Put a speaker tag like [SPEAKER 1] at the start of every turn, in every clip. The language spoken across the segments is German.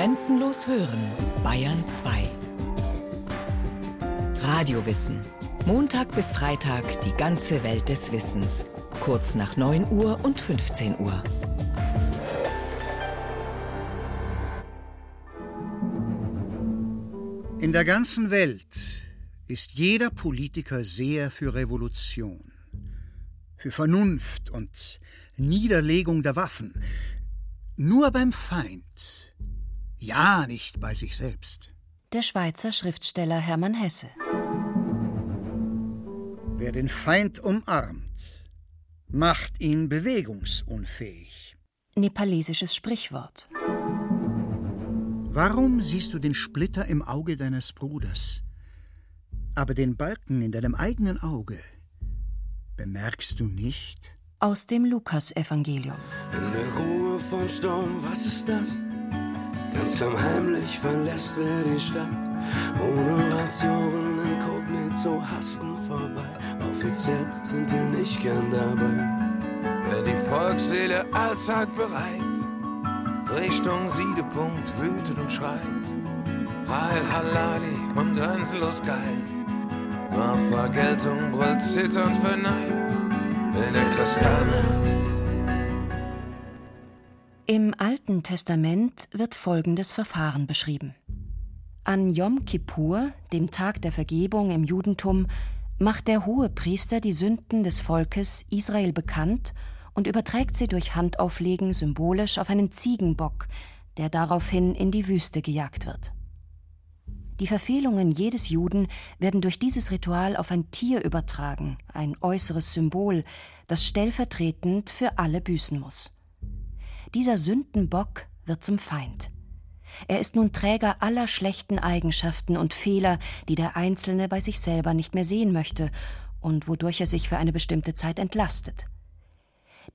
[SPEAKER 1] Grenzenlos hören, Bayern 2. Radiowissen. Montag bis Freitag die ganze Welt des Wissens. Kurz nach 9 Uhr und 15 Uhr.
[SPEAKER 2] In der ganzen Welt ist jeder Politiker sehr für Revolution, für Vernunft und Niederlegung der Waffen. Nur beim Feind, ja nicht bei sich selbst.
[SPEAKER 3] Der Schweizer Schriftsteller Hermann Hesse.
[SPEAKER 2] Wer den Feind umarmt, macht ihn bewegungsunfähig.
[SPEAKER 3] Nepalesisches Sprichwort.
[SPEAKER 2] Warum siehst du den Splitter im Auge deines Bruders, aber den Balken in deinem eigenen Auge bemerkst du nicht?
[SPEAKER 3] Aus dem Lukasevangelium.
[SPEAKER 4] In der Ruhe vom Sturm, was ist das? Ganz klammheimlich verlässt wer die Stadt. Ohne Rationen inkognito hasten vorbei. Offiziell sind die nicht gern dabei.
[SPEAKER 5] Wenn die Volksseele allzeit bereit, Richtung Siedepunkt wütet und schreit. Heil Halali und grenzenlos geil. Nach Vergeltung brüllt zitternd verneigt in der Kristallnacht.
[SPEAKER 3] Im Alten Testament wird folgendes Verfahren beschrieben. An Yom Kippur, dem Tag der Vergebung im Judentum, macht der Hohepriester die Sünden des Volkes Israel bekannt und überträgt sie durch Handauflegen symbolisch auf einen Ziegenbock, der daraufhin in die Wüste gejagt wird. Die Verfehlungen jedes Juden werden durch dieses Ritual auf ein Tier übertragen, ein äußeres Symbol, das stellvertretend für alle büßen muss. Dieser Sündenbock wird zum Feind. Er ist nun Träger aller schlechten Eigenschaften und Fehler, die der Einzelne bei sich selber nicht mehr sehen möchte und wodurch er sich für eine bestimmte Zeit entlastet.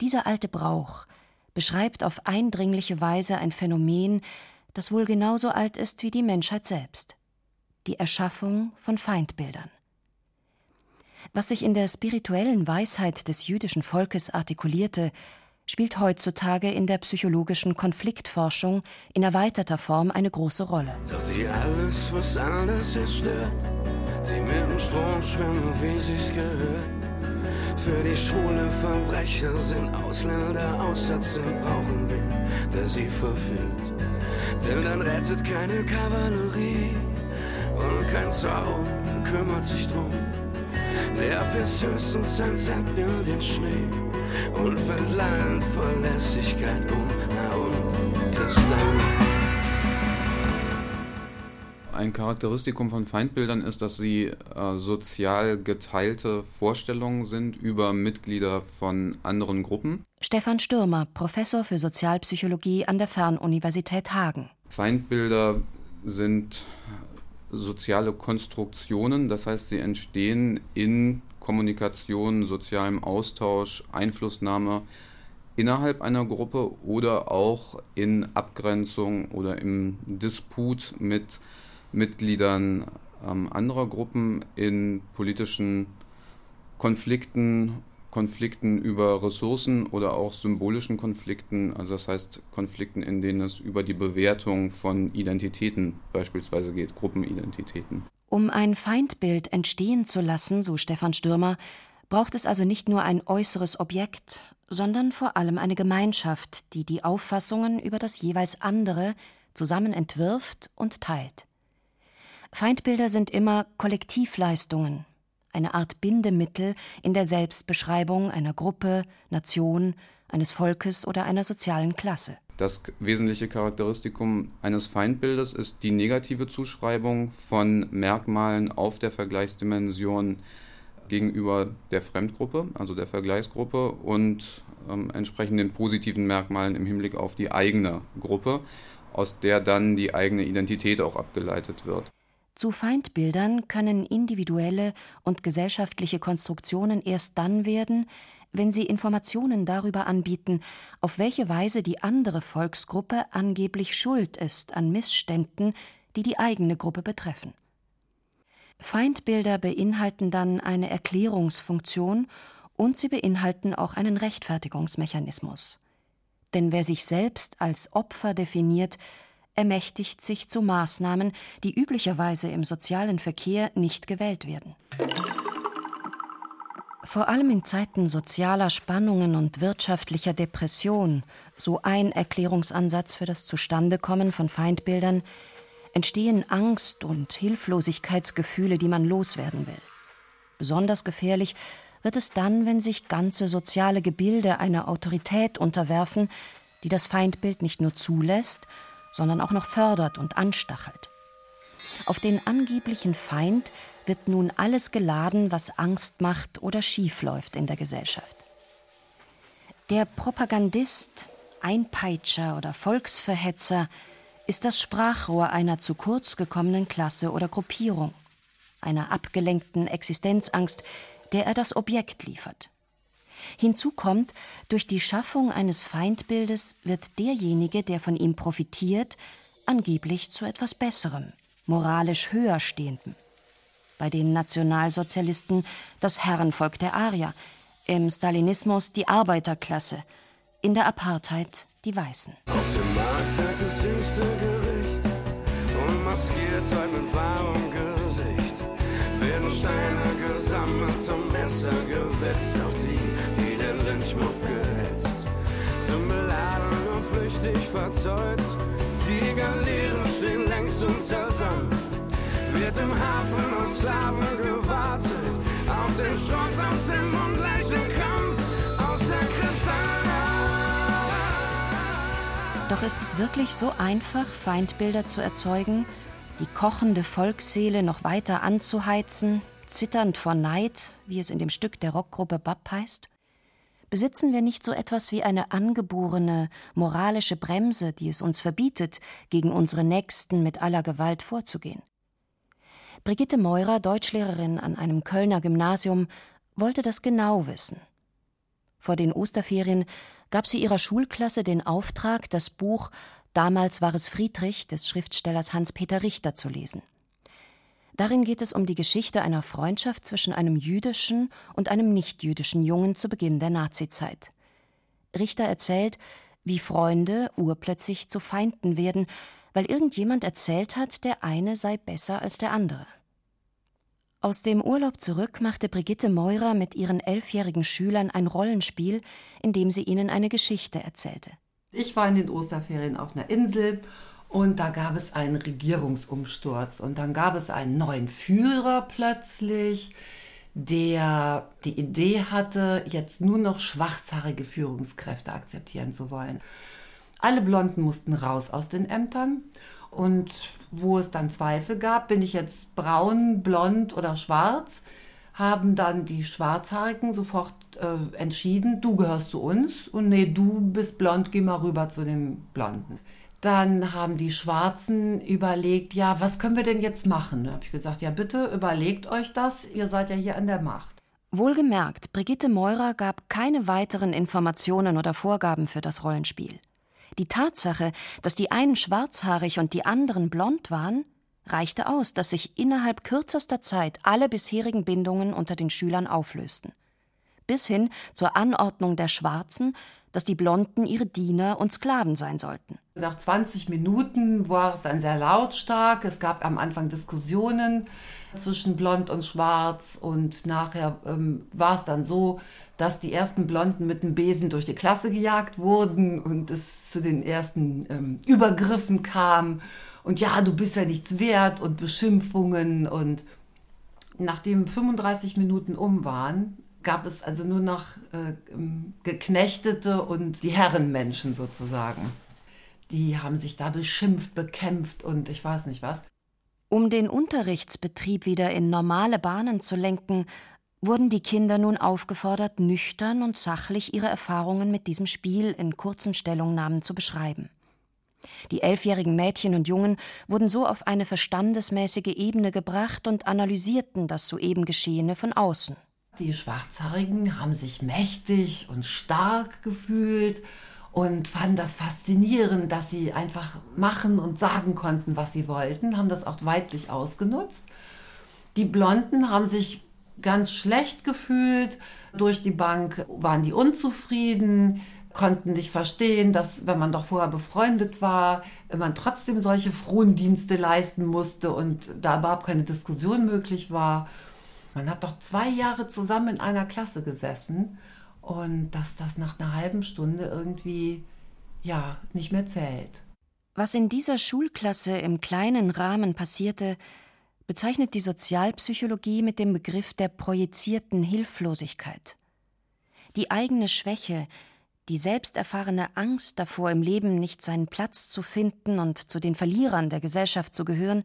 [SPEAKER 3] Dieser alte Brauch beschreibt auf eindringliche Weise ein Phänomen, das wohl genauso alt ist wie die Menschheit selbst die Erschaffung von Feindbildern. Was sich in der spirituellen Weisheit des jüdischen Volkes artikulierte, spielt heutzutage in der psychologischen Konfliktforschung in erweiterter Form eine große Rolle.
[SPEAKER 4] Doch die alles, was anders ist, stört, die mit dem Strom schwimmen, wie sie's gehört. Für die schwule Verbrecher sind Ausländer Aussatz brauchen wir, der sie verführt. Denn dann rettet keine Kavallerie und kein Zaun kümmert sich drum. Der bis höchstens ein Zentner den Schnee und verlangt Verlässlichkeit um. Na und Kristall.
[SPEAKER 6] Ein Charakteristikum von Feindbildern ist, dass sie äh, sozial geteilte Vorstellungen sind über Mitglieder von anderen Gruppen.
[SPEAKER 3] Stefan Stürmer, Professor für Sozialpsychologie an der Fernuniversität Hagen.
[SPEAKER 6] Feindbilder sind soziale Konstruktionen, das heißt, sie entstehen in Kommunikation, sozialem Austausch, Einflussnahme innerhalb einer Gruppe oder auch in Abgrenzung oder im Disput mit Mitgliedern ähm, anderer Gruppen in politischen Konflikten Konflikten über Ressourcen oder auch symbolischen Konflikten, also das heißt Konflikten, in denen es über die Bewertung von Identitäten beispielsweise geht, Gruppenidentitäten.
[SPEAKER 3] Um ein Feindbild entstehen zu lassen, so Stefan Stürmer, braucht es also nicht nur ein äußeres Objekt, sondern vor allem eine Gemeinschaft, die die Auffassungen über das jeweils andere zusammen entwirft und teilt. Feindbilder sind immer Kollektivleistungen, eine Art Bindemittel in der Selbstbeschreibung einer Gruppe, Nation, eines Volkes oder einer sozialen Klasse.
[SPEAKER 6] Das wesentliche Charakteristikum eines Feindbildes ist die negative Zuschreibung von Merkmalen auf der Vergleichsdimension gegenüber der Fremdgruppe, also der Vergleichsgruppe, und ähm, entsprechenden positiven Merkmalen im Hinblick auf die eigene Gruppe, aus der dann die eigene Identität auch abgeleitet wird.
[SPEAKER 3] Zu Feindbildern können individuelle und gesellschaftliche Konstruktionen erst dann werden, wenn sie Informationen darüber anbieten, auf welche Weise die andere Volksgruppe angeblich schuld ist an Missständen, die die eigene Gruppe betreffen. Feindbilder beinhalten dann eine Erklärungsfunktion und sie beinhalten auch einen Rechtfertigungsmechanismus. Denn wer sich selbst als Opfer definiert, ermächtigt sich zu Maßnahmen, die üblicherweise im sozialen Verkehr nicht gewählt werden. Vor allem in Zeiten sozialer Spannungen und wirtschaftlicher Depression, so ein Erklärungsansatz für das Zustandekommen von Feindbildern, entstehen Angst und Hilflosigkeitsgefühle, die man loswerden will. Besonders gefährlich wird es dann, wenn sich ganze soziale Gebilde einer Autorität unterwerfen, die das Feindbild nicht nur zulässt, sondern auch noch fördert und anstachelt. Auf den angeblichen Feind wird nun alles geladen, was Angst macht oder schiefläuft in der Gesellschaft. Der Propagandist, Einpeitscher oder Volksverhetzer ist das Sprachrohr einer zu kurz gekommenen Klasse oder Gruppierung, einer abgelenkten Existenzangst, der er das Objekt liefert. Hinzu kommt, durch die Schaffung eines Feindbildes wird derjenige, der von ihm profitiert, angeblich zu etwas Besserem, moralisch höher stehendem. Bei den Nationalsozialisten das Herrenvolk der Arier, im Stalinismus die Arbeiterklasse, in der Apartheid die Weißen.
[SPEAKER 4] Auf dem Markt hat das jüngste Gericht und maskiert heute mit wahrem Gesicht. Werden Steine gesammelt, zum Messer gewetzt, auf die flüchtig verzeugt, die Galeeren stehen längst und zersanft. Wird im Hafen auf Sklaven gewartet, auf den Schrott aus dem ungleichen Kampf, aus der Kristallnacht.
[SPEAKER 3] Doch ist es wirklich so einfach, Feindbilder zu erzeugen, die kochende Volksseele noch weiter anzuheizen, zitternd vor Neid, wie es in dem Stück der Rockgruppe Bab heißt? Besitzen wir nicht so etwas wie eine angeborene moralische Bremse, die es uns verbietet, gegen unsere Nächsten mit aller Gewalt vorzugehen? Brigitte Meurer, Deutschlehrerin an einem Kölner Gymnasium, wollte das genau wissen. Vor den Osterferien gab sie ihrer Schulklasse den Auftrag, das Buch Damals war es Friedrich des Schriftstellers Hans-Peter Richter zu lesen. Darin geht es um die Geschichte einer Freundschaft zwischen einem jüdischen und einem nichtjüdischen Jungen zu Beginn der Nazizeit. Richter erzählt, wie Freunde urplötzlich zu Feinden werden, weil irgendjemand erzählt hat, der eine sei besser als der andere. Aus dem Urlaub zurück machte Brigitte Meurer mit ihren elfjährigen Schülern ein Rollenspiel, in dem sie ihnen eine Geschichte erzählte.
[SPEAKER 7] Ich war in den Osterferien auf einer Insel und da gab es einen Regierungsumsturz und dann gab es einen neuen Führer plötzlich, der die Idee hatte, jetzt nur noch schwarzhaarige Führungskräfte akzeptieren zu wollen. Alle Blonden mussten raus aus den Ämtern und wo es dann Zweifel gab, bin ich jetzt braun, blond oder schwarz, haben dann die Schwarzhaarigen sofort äh, entschieden, du gehörst zu uns und nee, du bist blond, geh mal rüber zu dem Blonden. Dann haben die Schwarzen überlegt, ja, was können wir denn jetzt machen? Da habe ich gesagt, ja, bitte überlegt euch das, ihr seid ja hier an der Macht.
[SPEAKER 3] Wohlgemerkt, Brigitte Meurer gab keine weiteren Informationen oder Vorgaben für das Rollenspiel. Die Tatsache, dass die einen schwarzhaarig und die anderen blond waren, reichte aus, dass sich innerhalb kürzester Zeit alle bisherigen Bindungen unter den Schülern auflösten. Bis hin zur Anordnung der Schwarzen, dass die Blonden ihre Diener und Sklaven sein sollten.
[SPEAKER 7] Nach 20 Minuten war es dann sehr lautstark. Es gab am Anfang Diskussionen zwischen Blond und Schwarz und nachher ähm, war es dann so, dass die ersten Blonden mit einem Besen durch die Klasse gejagt wurden und es zu den ersten ähm, Übergriffen kam und ja, du bist ja nichts wert und Beschimpfungen und nachdem 35 Minuten um waren, gab es also nur noch äh, ähm, Geknechtete und die Herrenmenschen sozusagen. Die haben sich da beschimpft, bekämpft und ich weiß nicht was.
[SPEAKER 3] Um den Unterrichtsbetrieb wieder in normale Bahnen zu lenken, wurden die Kinder nun aufgefordert, nüchtern und sachlich ihre Erfahrungen mit diesem Spiel in kurzen Stellungnahmen zu beschreiben. Die elfjährigen Mädchen und Jungen wurden so auf eine verstandesmäßige Ebene gebracht und analysierten das soeben Geschehene von außen.
[SPEAKER 7] Die Schwarzhaarigen haben sich mächtig und stark gefühlt und fanden das faszinierend, dass sie einfach machen und sagen konnten, was sie wollten, haben das auch weitlich ausgenutzt. Die Blonden haben sich ganz schlecht gefühlt, durch die Bank waren die unzufrieden, konnten nicht verstehen, dass, wenn man doch vorher befreundet war, man trotzdem solche Frondienste leisten musste und da überhaupt keine Diskussion möglich war. Man hat doch zwei Jahre zusammen in einer Klasse gesessen und dass das nach einer halben Stunde irgendwie ja nicht mehr zählt.
[SPEAKER 3] Was in dieser Schulklasse im kleinen Rahmen passierte, bezeichnet die Sozialpsychologie mit dem Begriff der projizierten Hilflosigkeit. Die eigene Schwäche, die selbst erfahrene Angst davor, im Leben nicht seinen Platz zu finden und zu den Verlierern der Gesellschaft zu gehören,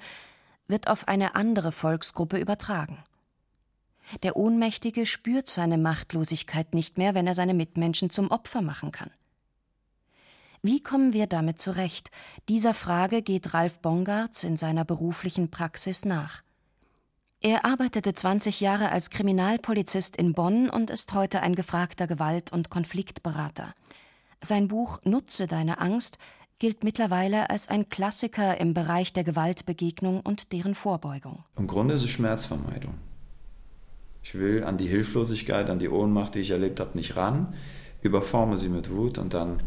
[SPEAKER 3] wird auf eine andere Volksgruppe übertragen. Der Ohnmächtige spürt seine Machtlosigkeit nicht mehr, wenn er seine Mitmenschen zum Opfer machen kann. Wie kommen wir damit zurecht? Dieser Frage geht Ralf Bongartz in seiner beruflichen Praxis nach. Er arbeitete 20 Jahre als Kriminalpolizist in Bonn und ist heute ein gefragter Gewalt- und Konfliktberater. Sein Buch Nutze deine Angst gilt mittlerweile als ein Klassiker im Bereich der Gewaltbegegnung und deren Vorbeugung.
[SPEAKER 8] Im Grunde ist es Schmerzvermeidung. Ich will an die Hilflosigkeit, an die Ohnmacht, die ich erlebt habe, nicht ran, überforme sie mit Wut und dann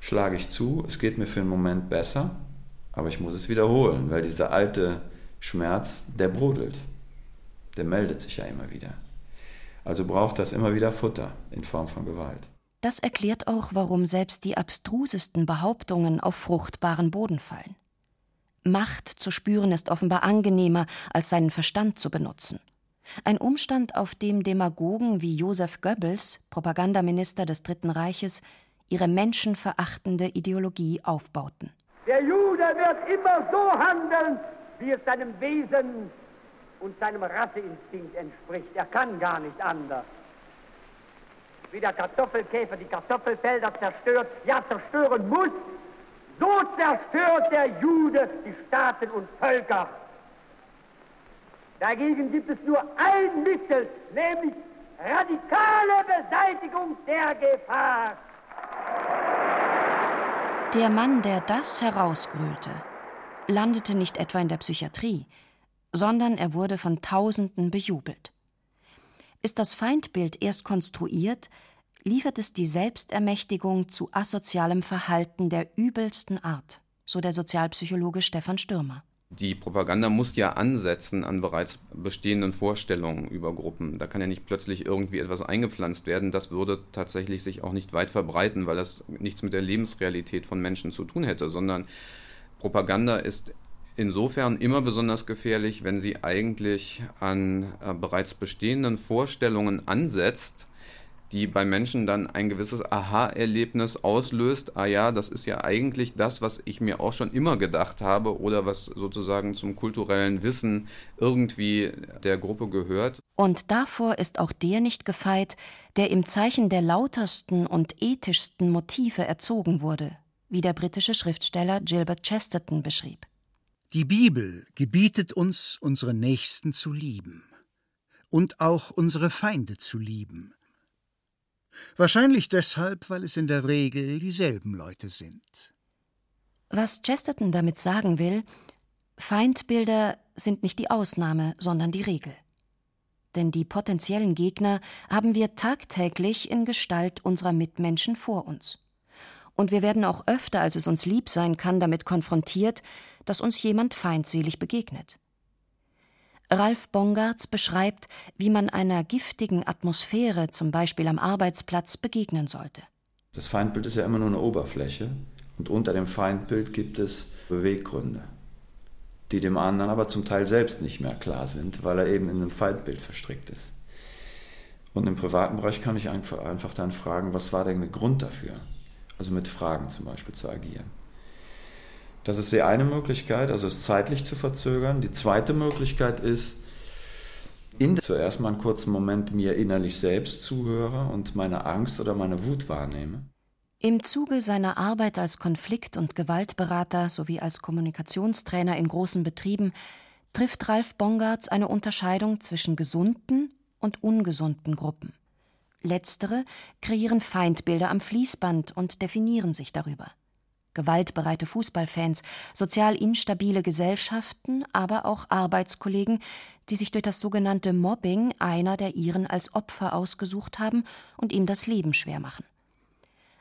[SPEAKER 8] schlage ich zu. Es geht mir für einen Moment besser, aber ich muss es wiederholen, weil dieser alte Schmerz, der brodelt der meldet sich ja immer wieder. Also braucht das immer wieder Futter in Form von Gewalt.
[SPEAKER 3] Das erklärt auch, warum selbst die abstrusesten Behauptungen auf fruchtbaren Boden fallen. Macht zu spüren ist offenbar angenehmer, als seinen Verstand zu benutzen. Ein Umstand, auf dem Demagogen wie Josef Goebbels, Propagandaminister des Dritten Reiches, ihre menschenverachtende Ideologie aufbauten.
[SPEAKER 9] Der Jude wird immer so handeln, wie es seinem Wesen und seinem Rasseinstinkt entspricht. Er kann gar nicht anders. Wie der Kartoffelkäfer die Kartoffelfelder zerstört, ja zerstören muss, so zerstört der Jude die Staaten und Völker. Dagegen gibt es nur ein Mittel, nämlich radikale Beseitigung der Gefahr.
[SPEAKER 3] Der Mann, der das herausgrölte, landete nicht etwa in der Psychiatrie, sondern er wurde von Tausenden bejubelt. Ist das Feindbild erst konstruiert, liefert es die Selbstermächtigung zu asozialem Verhalten der übelsten Art, so der Sozialpsychologe Stefan Stürmer.
[SPEAKER 6] Die Propaganda muss ja ansetzen an bereits bestehenden Vorstellungen über Gruppen. Da kann ja nicht plötzlich irgendwie etwas eingepflanzt werden. Das würde tatsächlich sich auch nicht weit verbreiten, weil das nichts mit der Lebensrealität von Menschen zu tun hätte, sondern Propaganda ist insofern immer besonders gefährlich, wenn sie eigentlich an äh, bereits bestehenden Vorstellungen ansetzt, die bei Menschen dann ein gewisses Aha-Erlebnis auslöst. Ah ja, das ist ja eigentlich das, was ich mir auch schon immer gedacht habe oder was sozusagen zum kulturellen Wissen irgendwie der Gruppe gehört.
[SPEAKER 3] Und davor ist auch der nicht gefeit, der im Zeichen der lautersten und ethischsten Motive erzogen wurde, wie der britische Schriftsteller Gilbert Chesterton beschrieb.
[SPEAKER 2] Die Bibel gebietet uns, unsere Nächsten zu lieben und auch unsere Feinde zu lieben. Wahrscheinlich deshalb, weil es in der Regel dieselben Leute sind.
[SPEAKER 3] Was Chesterton damit sagen will, Feindbilder sind nicht die Ausnahme, sondern die Regel. Denn die potenziellen Gegner haben wir tagtäglich in Gestalt unserer Mitmenschen vor uns und wir werden auch öfter, als es uns lieb sein kann, damit konfrontiert, dass uns jemand feindselig begegnet. Ralf Bongartz beschreibt, wie man einer giftigen Atmosphäre, zum Beispiel am Arbeitsplatz, begegnen sollte.
[SPEAKER 8] Das Feindbild ist ja immer nur eine Oberfläche und unter dem Feindbild gibt es Beweggründe, die dem anderen aber zum Teil selbst nicht mehr klar sind, weil er eben in einem Feindbild verstrickt ist. Und im privaten Bereich kann ich einfach dann fragen, was war denn der Grund dafür? also mit Fragen zum Beispiel zu agieren. Das ist die eine Möglichkeit, also es zeitlich zu verzögern. Die zweite Möglichkeit ist, in zuerst mal einen kurzen Moment mir innerlich selbst zuhöre und meine Angst oder meine Wut wahrnehme.
[SPEAKER 3] Im Zuge seiner Arbeit als Konflikt- und Gewaltberater sowie als Kommunikationstrainer in großen Betrieben trifft Ralf Bongartz eine Unterscheidung zwischen gesunden und ungesunden Gruppen. Letztere kreieren Feindbilder am Fließband und definieren sich darüber. Gewaltbereite Fußballfans, sozial instabile Gesellschaften, aber auch Arbeitskollegen, die sich durch das sogenannte Mobbing einer der ihren als Opfer ausgesucht haben und ihm das Leben schwer machen.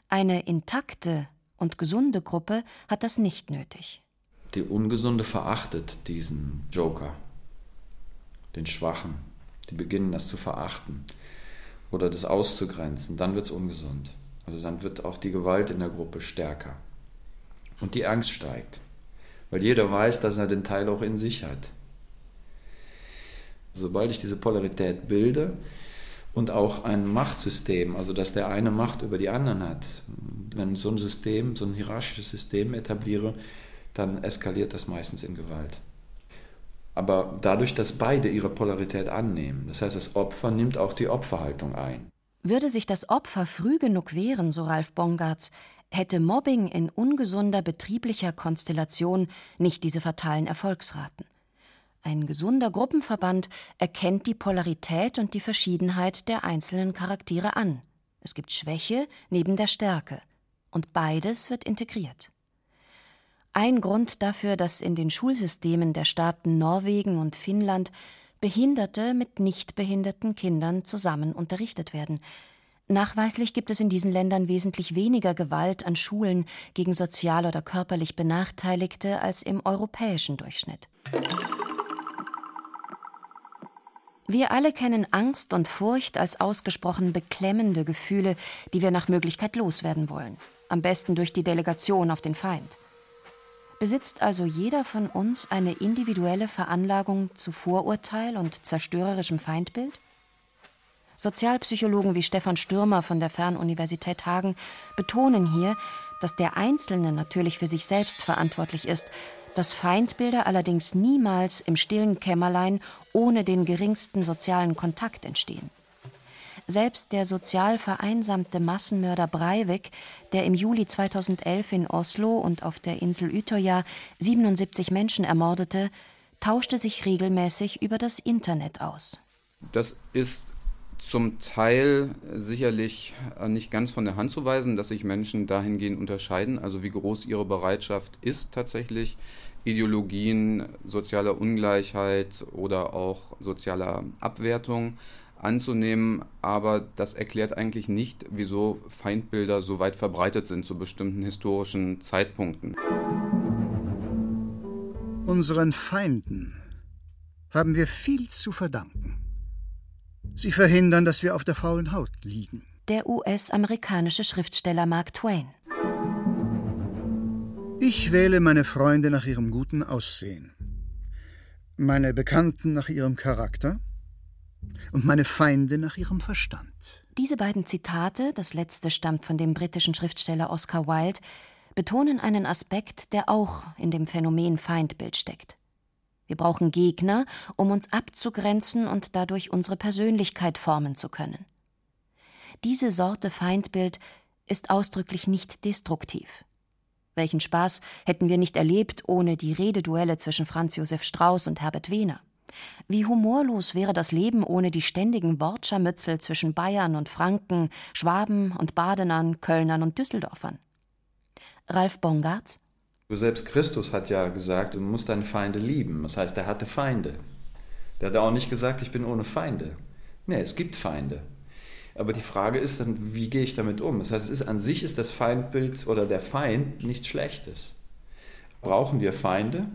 [SPEAKER 3] Eine intakte und gesunde Gruppe hat das nicht nötig.
[SPEAKER 8] Die Ungesunde verachtet diesen Joker, den Schwachen. Die beginnen das zu verachten oder das auszugrenzen. Dann wird es ungesund. Also dann wird auch die Gewalt in der Gruppe stärker. Und die Angst steigt, weil jeder weiß, dass er den Teil auch in sich hat. Sobald ich diese Polarität bilde und auch ein Machtsystem, also dass der eine Macht über die anderen hat, wenn so ein System, so ein hierarchisches System etabliere, dann eskaliert das meistens in Gewalt. Aber dadurch, dass beide ihre Polarität annehmen, das heißt, das Opfer nimmt auch die Opferhaltung ein.
[SPEAKER 3] Würde sich das Opfer früh genug wehren, so Ralf Bongartz, hätte Mobbing in ungesunder betrieblicher Konstellation nicht diese fatalen Erfolgsraten. Ein gesunder Gruppenverband erkennt die Polarität und die Verschiedenheit der einzelnen Charaktere an. Es gibt Schwäche neben der Stärke. Und beides wird integriert. Ein Grund dafür, dass in den Schulsystemen der Staaten Norwegen und Finnland Behinderte mit nicht behinderten Kindern zusammen unterrichtet werden. Nachweislich gibt es in diesen Ländern wesentlich weniger Gewalt an Schulen gegen sozial oder körperlich Benachteiligte als im europäischen Durchschnitt. Wir alle kennen Angst und Furcht als ausgesprochen beklemmende Gefühle, die wir nach Möglichkeit loswerden wollen. Am besten durch die Delegation auf den Feind. Besitzt also jeder von uns eine individuelle Veranlagung zu Vorurteil und zerstörerischem Feindbild? Sozialpsychologen wie Stefan Stürmer von der Fernuniversität Hagen betonen hier, dass der Einzelne natürlich für sich selbst verantwortlich ist, dass Feindbilder allerdings niemals im stillen Kämmerlein ohne den geringsten sozialen Kontakt entstehen. Selbst der sozial vereinsamte Massenmörder Breivik, der im Juli 2011 in Oslo und auf der Insel Utøya 77 Menschen ermordete, tauschte sich regelmäßig über das Internet aus.
[SPEAKER 6] Das ist zum Teil sicherlich nicht ganz von der Hand zu weisen, dass sich Menschen dahingehend unterscheiden, also wie groß ihre Bereitschaft ist tatsächlich, Ideologien sozialer Ungleichheit oder auch sozialer Abwertung anzunehmen, aber das erklärt eigentlich nicht, wieso Feindbilder so weit verbreitet sind zu bestimmten historischen Zeitpunkten.
[SPEAKER 2] Unseren Feinden haben wir viel zu verdanken. Sie verhindern, dass wir auf der faulen Haut liegen.
[SPEAKER 3] Der US-amerikanische Schriftsteller Mark Twain.
[SPEAKER 2] Ich wähle meine Freunde nach ihrem guten Aussehen, meine Bekannten nach ihrem Charakter und meine Feinde nach ihrem Verstand.
[SPEAKER 3] Diese beiden Zitate, das letzte stammt von dem britischen Schriftsteller Oscar Wilde, betonen einen Aspekt, der auch in dem Phänomen Feindbild steckt. Wir brauchen Gegner, um uns abzugrenzen und dadurch unsere Persönlichkeit formen zu können. Diese Sorte Feindbild ist ausdrücklich nicht destruktiv. Welchen Spaß hätten wir nicht erlebt ohne die Rededuelle zwischen Franz Josef Strauß und Herbert Wehner? Wie humorlos wäre das Leben ohne die ständigen Wortscharmützel zwischen Bayern und Franken, Schwaben und Badenern, Kölnern und Düsseldorfern? Ralf Bongartz?
[SPEAKER 8] Selbst Christus hat ja gesagt, du musst deine Feinde lieben. Das heißt, er hatte Feinde. Der hat auch nicht gesagt, ich bin ohne Feinde. Nee, es gibt Feinde. Aber die Frage ist dann, wie gehe ich damit um? Das heißt, ist, an sich ist das Feindbild oder der Feind nichts Schlechtes. Brauchen wir Feinde?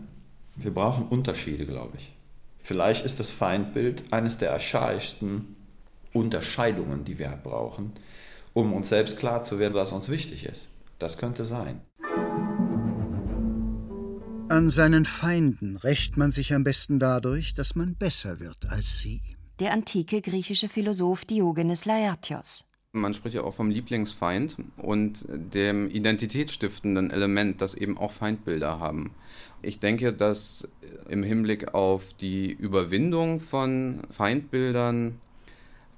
[SPEAKER 8] Wir brauchen Unterschiede, glaube ich. Vielleicht ist das Feindbild eines der archaischsten Unterscheidungen, die wir brauchen, um uns selbst klar zu werden, was uns wichtig ist. Das könnte sein.
[SPEAKER 2] An seinen Feinden rächt man sich am besten dadurch, dass man besser wird als sie
[SPEAKER 3] der antike griechische Philosoph Diogenes Laertios.
[SPEAKER 6] Man spricht ja auch vom Lieblingsfeind und dem identitätsstiftenden Element, das eben auch Feindbilder haben. Ich denke, dass im Hinblick auf die Überwindung von Feindbildern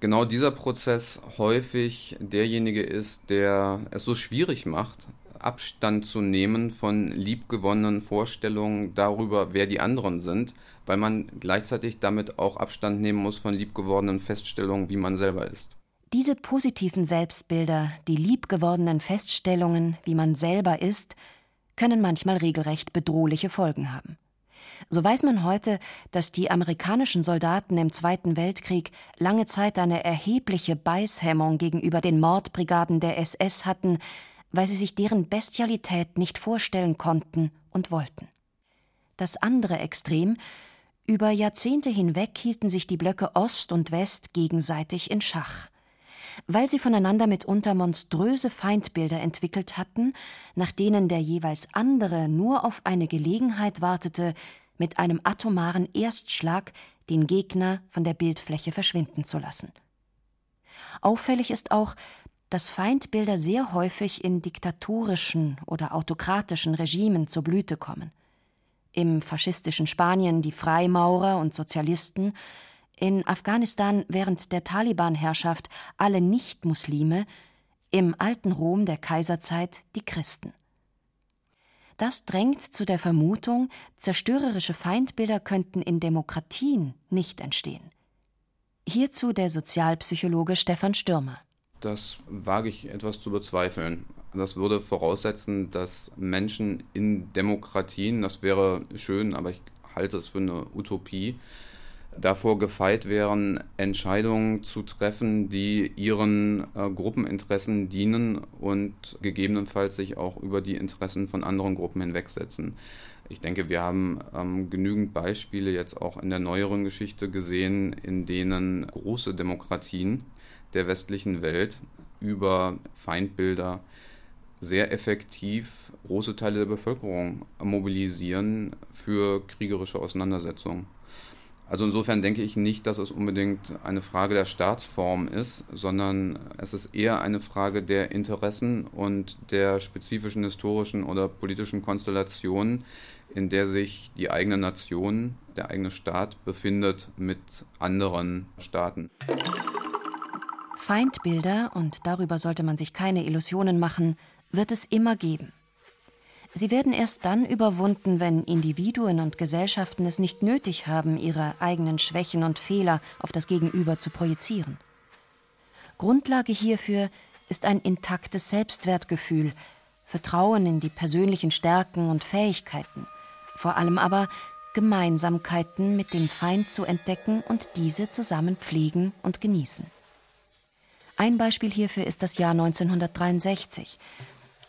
[SPEAKER 6] genau dieser Prozess häufig derjenige ist, der es so schwierig macht, Abstand zu nehmen von liebgewonnenen Vorstellungen darüber, wer die anderen sind, weil man gleichzeitig damit auch Abstand nehmen muss von liebgewordenen Feststellungen, wie man selber ist.
[SPEAKER 3] Diese positiven Selbstbilder, die liebgewordenen Feststellungen, wie man selber ist, können manchmal regelrecht bedrohliche Folgen haben. So weiß man heute, dass die amerikanischen Soldaten im Zweiten Weltkrieg lange Zeit eine erhebliche Beißhemmung gegenüber den Mordbrigaden der SS hatten, weil sie sich deren Bestialität nicht vorstellen konnten und wollten. Das andere Extrem über Jahrzehnte hinweg hielten sich die Blöcke Ost und West gegenseitig in Schach weil sie voneinander mitunter monströse Feindbilder entwickelt hatten, nach denen der jeweils andere nur auf eine Gelegenheit wartete, mit einem atomaren Erstschlag den Gegner von der Bildfläche verschwinden zu lassen. Auffällig ist auch, dass Feindbilder sehr häufig in diktatorischen oder autokratischen Regimen zur Blüte kommen. Im faschistischen Spanien die Freimaurer und Sozialisten, in Afghanistan während der Taliban-Herrschaft alle Nicht-Muslime, im alten Rom der Kaiserzeit die Christen. Das drängt zu der Vermutung, zerstörerische Feindbilder könnten in Demokratien nicht entstehen. Hierzu der Sozialpsychologe Stefan Stürmer.
[SPEAKER 6] Das wage ich etwas zu bezweifeln. Das würde voraussetzen, dass Menschen in Demokratien, das wäre schön, aber ich halte es für eine Utopie, davor gefeit wären, Entscheidungen zu treffen, die ihren äh, Gruppeninteressen dienen und gegebenenfalls sich auch über die Interessen von anderen Gruppen hinwegsetzen. Ich denke, wir haben ähm, genügend Beispiele jetzt auch in der neueren Geschichte gesehen, in denen große Demokratien der westlichen Welt über Feindbilder sehr effektiv große Teile der Bevölkerung mobilisieren für kriegerische Auseinandersetzungen. Also insofern denke ich nicht, dass es unbedingt eine Frage der Staatsform ist, sondern es ist eher eine Frage der Interessen und der spezifischen historischen oder politischen Konstellation, in der sich die eigene Nation, der eigene Staat befindet mit anderen Staaten.
[SPEAKER 3] Feindbilder, und darüber sollte man sich keine Illusionen machen, wird es immer geben. Sie werden erst dann überwunden, wenn Individuen und Gesellschaften es nicht nötig haben, ihre eigenen Schwächen und Fehler auf das Gegenüber zu projizieren. Grundlage hierfür ist ein intaktes Selbstwertgefühl, Vertrauen in die persönlichen Stärken und Fähigkeiten, vor allem aber Gemeinsamkeiten mit dem Feind zu entdecken und diese zusammen pflegen und genießen. Ein Beispiel hierfür ist das Jahr 1963,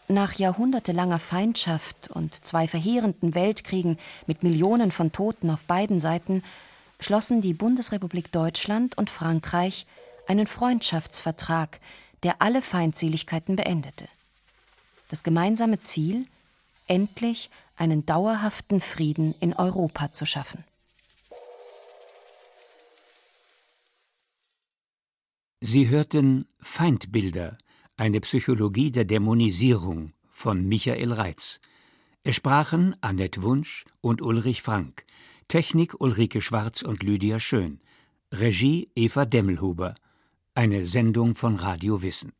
[SPEAKER 3] nach jahrhundertelanger Feindschaft und zwei verheerenden Weltkriegen mit Millionen von Toten auf beiden Seiten schlossen die Bundesrepublik Deutschland und Frankreich einen Freundschaftsvertrag, der alle Feindseligkeiten beendete. Das gemeinsame Ziel, endlich einen dauerhaften Frieden in Europa zu schaffen.
[SPEAKER 10] Sie hörten Feindbilder eine Psychologie der Dämonisierung von Michael Reitz. Es sprachen Annette Wunsch und Ulrich Frank, Technik Ulrike Schwarz und Lydia Schön, Regie Eva Demmelhuber, eine Sendung von Radio Wissen.